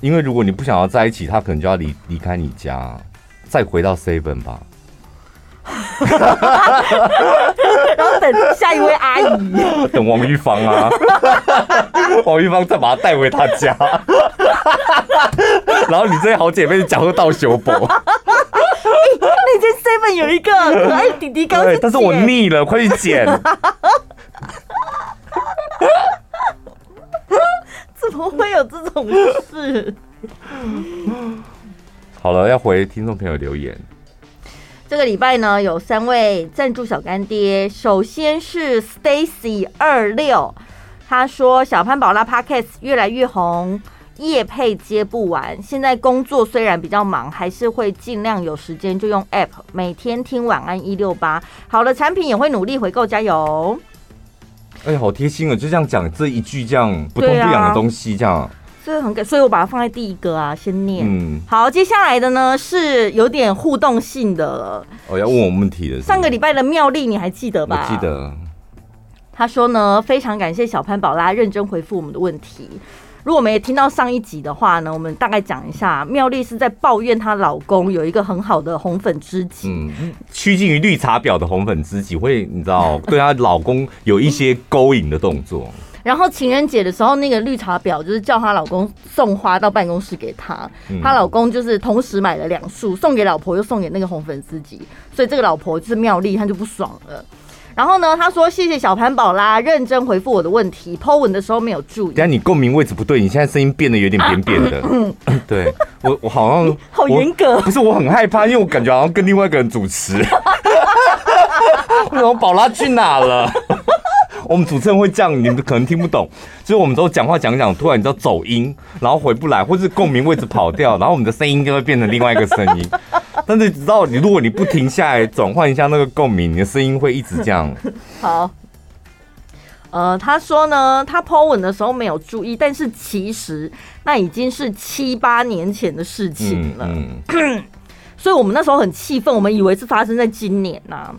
因为如果你不想要在一起，他可能就要离离开你家，再回到 Seven 吧。然后等下一位阿姨，等王玉芳啊，王玉芳再把她带回她家，然后你这些好姐妹讲说到修补。那间 seven 有一个可爱弟弟刚，但是我腻了，快去捡。怎么会有这种事？好了，要回听众朋友留言。这个礼拜呢，有三位赞助小干爹。首先是 Stacy 二六，他说小潘宝拉 Podcast 越来越红，夜配接不完。现在工作虽然比较忙，还是会尽量有时间就用 App 每天听晚安一六八。好的产品也会努力回购，加油。哎呀，好贴心啊！就这样讲这一句，这样不痛不痒的东西，这样。这很感，所以我把它放在第一个啊，先念。嗯，好，接下来的呢是有点互动性的了。哦，要问我问题的。上个礼拜的妙丽你还记得吧？我记得。他说呢，非常感谢小潘宝拉认真回复我们的问题。如果没听到上一集的话呢，我们大概讲一下，妙丽是在抱怨她老公有一个很好的红粉知己，嗯，趋近于绿茶婊的红粉知己，会你知道对她老公有一些勾引的动作。然后情人节的时候，那个绿茶婊就是叫她老公送花到办公室给她，她、嗯、老公就是同时买了两束，送给老婆又送给那个红粉知己，所以这个老婆就是妙丽，她就不爽了。然后呢，他说谢谢小潘宝拉认真回复我的问题，po 文的时候没有注意。等下你共鸣位置不对，你现在声音变得有点扁扁的。啊、对我我好像好严格，不是我很害怕，因为我感觉好像跟另外一个人主持。为什么宝拉去哪了？我们主持人会这样，你们可能听不懂。就是我们都讲话讲讲，突然你知道走音，然后回不来，或是共鸣位置跑掉，然后我们的声音就会变成另外一个声音。但是你知道，你如果你不停下来转换一下那个共鸣，你的声音会一直这样。好，呃，他说呢，他 po 文的时候没有注意，但是其实那已经是七八年前的事情了。嗯嗯、所以我们那时候很气愤，我们以为是发生在今年呐、啊。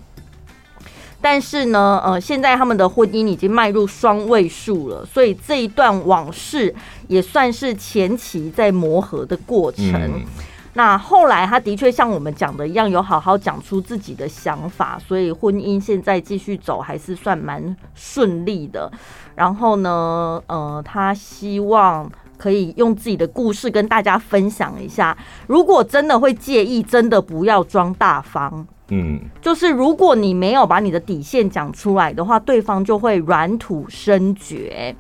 但是呢，呃，现在他们的婚姻已经迈入双位数了，所以这一段往事也算是前期在磨合的过程。嗯、那后来他的确像我们讲的一样，有好好讲出自己的想法，所以婚姻现在继续走还是算蛮顺利的。然后呢，呃，他希望可以用自己的故事跟大家分享一下。如果真的会介意，真的不要装大方。嗯，就是如果你没有把你的底线讲出来的话，对方就会软土深掘。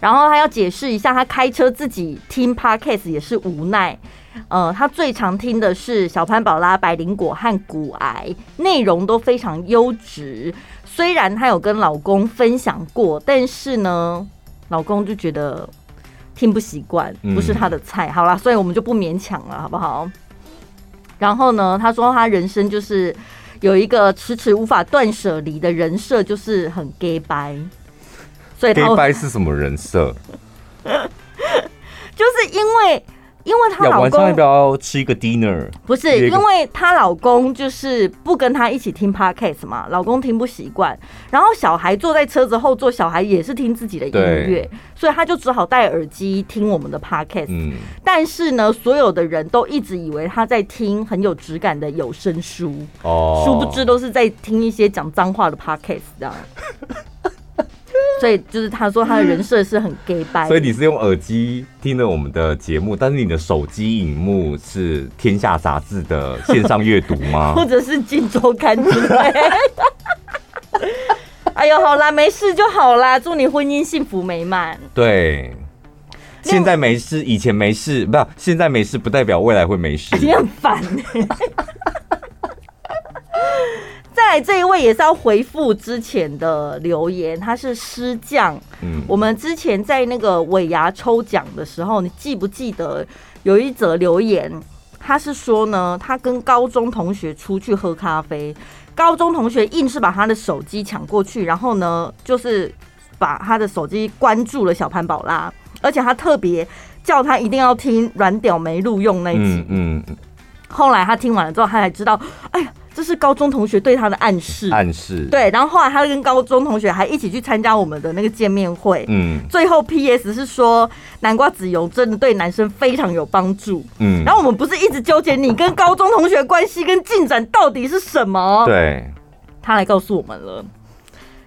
然后他要解释一下，他开车自己听 Podcast 也是无奈。呃，他最常听的是小潘宝拉、百灵果和骨癌，内容都非常优质。虽然他有跟老公分享过，但是呢，老公就觉得听不习惯，不是他的菜。好啦，所以我们就不勉强了，好不好？然后呢，他说他人生就是有一个迟迟无法断舍离的人设，就是很 gay 白。所以 gay 掰是什么人设？就是因为。因为她老公晚上要不要吃一个 dinner？不是，因为她老公就是不跟她一起听 podcast 嘛，老公听不习惯。然后小孩坐在车子后座，小孩也是听自己的音乐，所以他就只好戴耳机听我们的 podcast。嗯，但是呢，所有的人都一直以为他在听很有质感的有声书，哦，殊不知都是在听一些讲脏话的 podcast 这样。所以就是他说他的人设是很 gay 掰，所以你是用耳机听了我们的节目，但是你的手机荧幕是《天下杂志》的线上阅读吗？或者是《金周刊》之类的？哎呦，好啦，没事就好啦，祝你婚姻幸福美满。对，现在没事，以前没事，不，现在没事不代表未来会没事。你很烦欸。再来这一位也是要回复之前的留言，他是师匠。嗯，我们之前在那个尾牙抽奖的时候，你记不记得有一则留言？他是说呢，他跟高中同学出去喝咖啡，高中同学硬是把他的手机抢过去，然后呢，就是把他的手机关注了小潘宝拉，而且他特别叫他一定要听软屌没录用那一集。嗯，嗯，后来他听完了之后，他才知道，哎呀。这是高中同学对他的暗示，暗示对。然后后来他跟高中同学还一起去参加我们的那个见面会，嗯。最后 P.S. 是说南瓜籽油真的对男生非常有帮助，嗯。然后我们不是一直纠结你跟高中同学关系跟进展到底是什么？对。他来告诉我们了，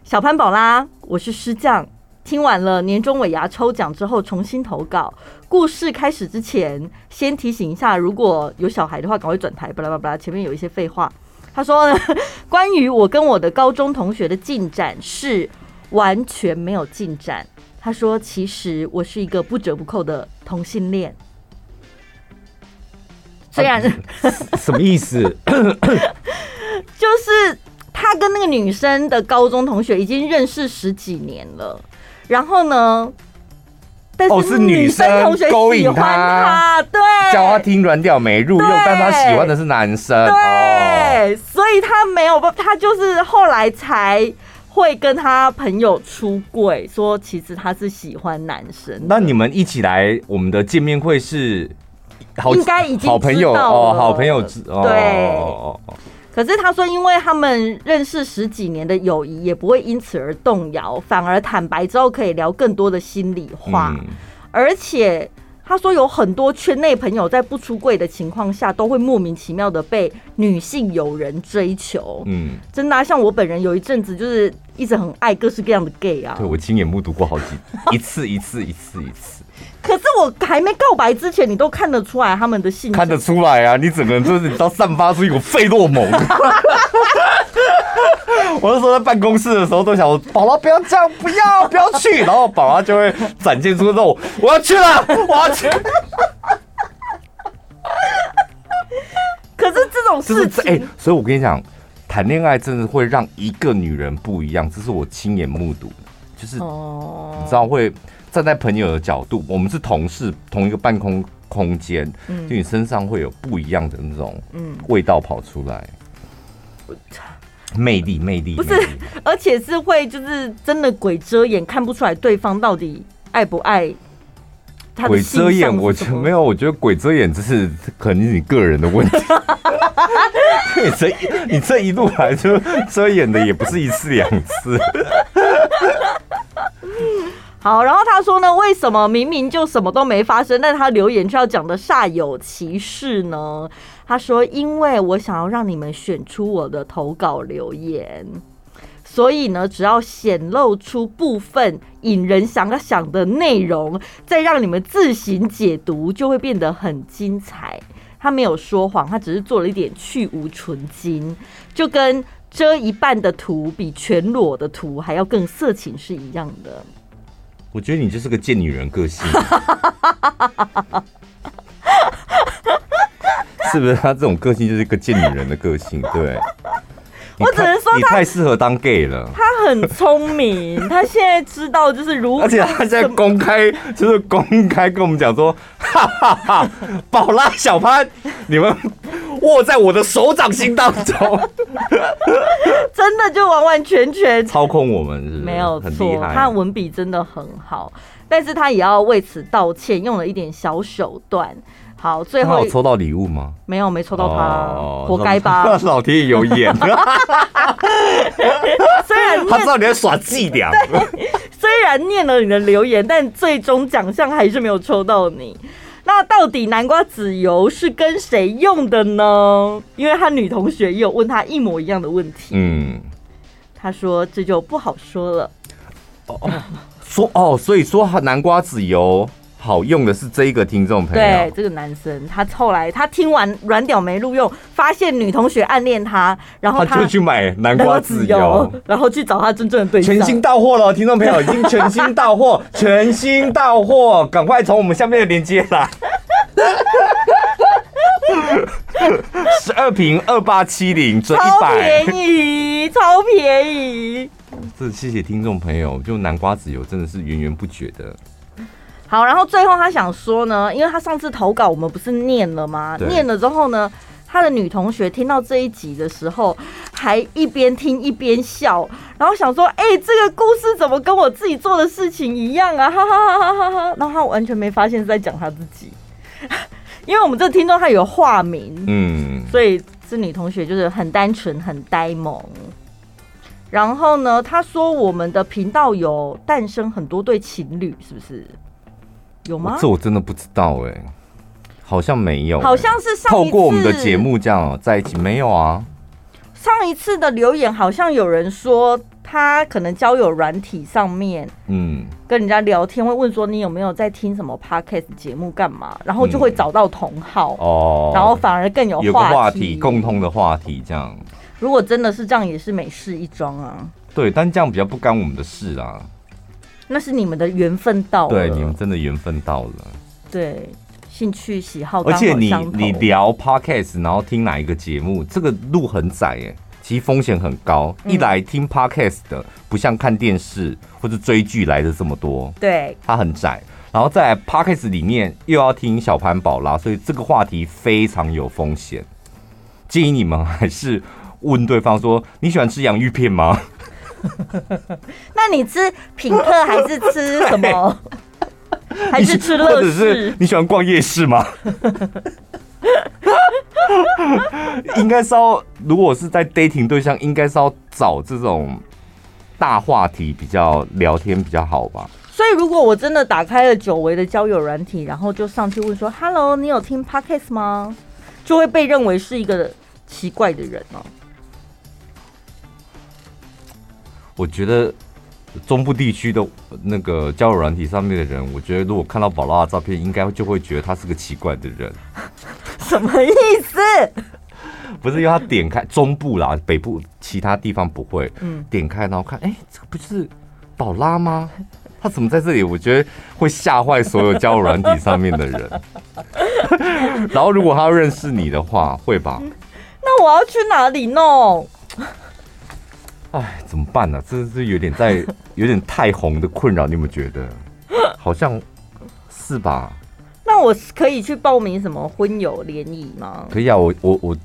小潘宝拉，我是师匠。听完了年终尾牙抽奖之后，重新投稿。故事开始之前，先提醒一下，如果有小孩的话，赶快转台。巴拉巴拉，前面有一些废话。他说呢，关于我跟我的高中同学的进展是完全没有进展。他说，其实我是一个不折不扣的同性恋。虽然、啊、什么意思？就是他跟那个女生的高中同学已经认识十几年了。然后呢？但是女生同学喜欢他，对，叫他听软屌没入用，但他喜欢的是男生，对，所以他没有，他就是后来才会跟他朋友出柜，说其实他是喜欢男生。那你们一起来我们的见面会是好，应该已经好朋友哦，好朋友知对。可是他说，因为他们认识十几年的友谊也不会因此而动摇，反而坦白之后可以聊更多的心里话。嗯、而且他说有很多圈内朋友在不出柜的情况下，都会莫名其妙的被女性友人追求。嗯，真的、啊，像我本人有一阵子就是一直很爱各式各样的 gay 啊。对，我亲眼目睹过好几一次，一次，一次，一次。可是我还没告白之前，你都看得出来他们的性格。看得出来啊！你整个人就是你知道散发出一股费洛蒙。我那时候在办公室的时候都想说：“宝拉不要这样，不要不要去。”然后宝宝就会展现出那种：“我要去了，我要去。”可是这种事情，哎、欸，所以我跟你讲，谈恋爱真的会让一个女人不一样，这是我亲眼目睹的，就是你知道会。站在朋友的角度，我们是同事，同一个办公空间，嗯，就你身上会有不一样的那种味道跑出来，嗯、魅力魅力，不是，而且是会就是真的鬼遮眼，看不出来对方到底爱不爱。鬼遮眼，我觉没有，我觉得鬼遮眼这是可能是你个人的问题。你这你这一路来就遮眼的也不是一次两次。好，然后他说呢，为什么明明就什么都没发生，但他留言却要讲的煞有其事呢？他说，因为我想要让你们选出我的投稿留言，所以呢，只要显露出部分引人想要想的内容，再让你们自行解读，就会变得很精彩。他没有说谎，他只是做了一点去无存菁，就跟遮一半的图比全裸的图还要更色情是一样的。我觉得你就是个贱女人个性，是不是？他这种个性就是一个贱女人的个性，对。我只能说他，你太适合当 gay 了。他很聪明，他现在知道就是如何，而且他现在公开就是公开跟我们讲说，哈哈哈，宝拉小潘，你们握在我的手掌心当中，真的就完完全全操控我们是不是？没有错，他文笔真的很好，但是他也要为此道歉，用了一点小手段。好，最后有抽到礼物吗？没有，没抽到他，哦、活该吧？老天爷有眼，虽然他知道你在耍伎俩。虽然念了你的留言，但最终奖项还是没有抽到你。那到底南瓜籽油是跟谁用的呢？因为他女同学也有问他一模一样的问题。嗯，他说这就不好说了。哦，说哦，所以说南瓜籽油。好用的是这一个听众朋友，对这个男生，他后来他听完软屌没录用，发现女同学暗恋他，然后他，他就去买南瓜籽油，然后去找他真正的对象。全新到货了，听众朋友已经全新到货，全新到货，赶快从我们下面的链接来。十二瓶二八七零，折一百，超便宜，超便宜。这谢谢听众朋友，就南瓜籽油真的是源源不绝的。好，然后最后他想说呢，因为他上次投稿我们不是念了吗？念了之后呢，他的女同学听到这一集的时候，还一边听一边笑，然后想说：“哎、欸，这个故事怎么跟我自己做的事情一样啊？”哈哈哈哈哈哈。然后他完全没发现是在讲他自己，因为我们这听众他有化名，嗯，所以这女同学就是很单纯、很呆萌。然后呢，他说我们的频道有诞生很多对情侣，是不是？有吗？这我真的不知道哎、欸，好像没有、欸，好像是上一次透过我们的节目这样在一起，没有啊。上一次的留言好像有人说。他可能交友软体上面，嗯，跟人家聊天会问说，你有没有在听什么 podcast 节目干嘛，然后就会找到同好哦，然后反而更有话题共通的话题这样。如果真的是这样，也是美事一桩啊。对，但这样比较不干我们的事啊。那是你们的缘分到了，对，你们真的缘分到了。对，兴趣喜好，而且你你聊 podcast，然后听哪一个节目，这个路很窄哎。其实风险很高，一来听 podcast 的不像看电视或者追剧来的这么多，对，它很窄。然后在 podcast 里面又要听小潘宝拉，所以这个话题非常有风险。建议你们还是问对方说：你喜欢吃洋芋片吗？那你吃品客还是吃什么？还是吃乐事？或者是你喜欢逛夜市吗？应该是要，如果是在 dating 对象，应该是要找这种大话题比较聊天比较好吧。所以，如果我真的打开了久违的交友软体，然后就上去问说：“Hello，你有听 Podcast 吗？”就会被认为是一个奇怪的人哦。我觉得中部地区的那个交友软体上面的人，我觉得如果看到宝拉的照片，应该就会觉得他是个奇怪的人。什么意思？不是因为他点开中部啦，北部其他地方不会。嗯，点开然后看，哎、欸，这个不是宝拉吗？他怎么在这里？我觉得会吓坏所有交友软体上面的人。然后如果他要认识你的话，会吧？那我要去哪里弄？哎，怎么办呢、啊？这是有点在 有点太红的困扰，你有没有觉得？好像是吧？那我可以去报名什么婚友联谊吗？可以啊，我我我，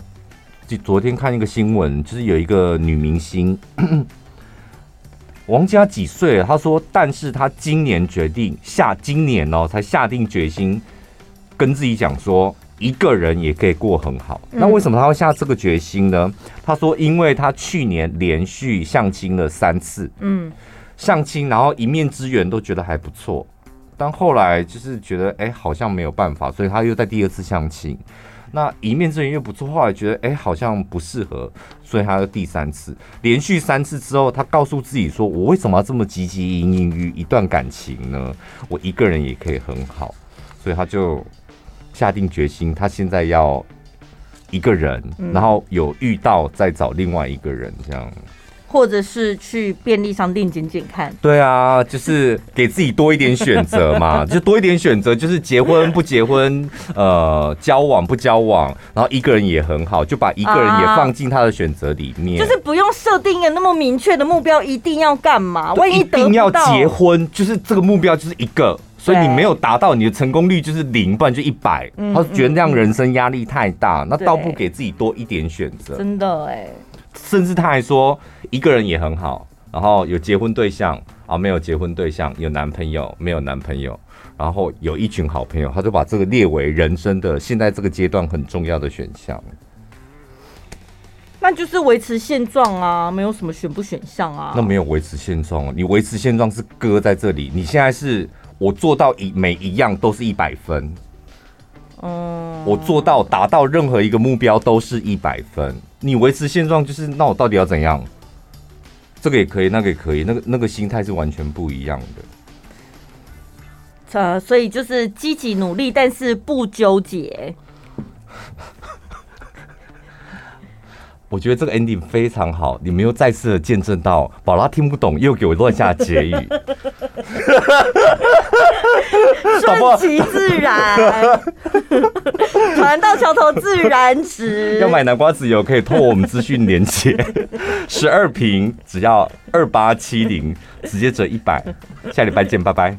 就昨天看一个新闻，就是有一个女明星，王家几岁了？她说，但是她今年决定下，今年哦才下定决心，跟自己讲说，一个人也可以过很好。那为什么他会下这个决心呢？他说，因为他去年连续相亲了三次，嗯，相亲然后一面之缘都觉得还不错。但后来就是觉得，哎、欸，好像没有办法，所以他又在第二次相亲。那一面之缘又不错，后来觉得，哎、欸，好像不适合，所以他又第三次，连续三次之后，他告诉自己说：“我为什么要这么汲汲营营于一段感情呢？我一个人也可以很好。”所以他就下定决心，他现在要一个人，然后有遇到再找另外一个人这样。或者是去便利商店捡捡看，对啊，就是给自己多一点选择嘛，就多一点选择，就是结婚不结婚，呃，交往不交往，然后一个人也很好，就把一个人也放进他的选择里面，啊，就是不用设定一个那么明确的目标，一定要干嘛？万一一定要结婚，就是这个目标就是一个，所以你没有达到，你的成功率就是零，不然就一百。他觉得这样人生压力太大，那倒不给自己多一点选择，真的哎。甚至他还说，一个人也很好，然后有结婚对象啊，没有结婚对象，有男朋友没有男朋友，然后有一群好朋友，他就把这个列为人生的现在这个阶段很重要的选项。那就是维持现状啊，没有什么选不选项啊。那没有维持现状，你维持现状是搁在这里，你现在是我做到一每一样都是一百分，嗯，我做到达到任何一个目标都是一百分。你维持现状就是，那我到底要怎样？这个也可以，那个也可以，那个那个心态是完全不一样的。呃，所以就是积极努力，但是不纠结。我觉得这个 ending 非常好，你们又再次的见证到宝拉听不懂，又给我乱下结语，顺其自然，船到桥头自然直。要买南瓜籽油可以透过我们资讯连接，十二瓶只要二八七零，直接折一百。下礼拜见，拜拜。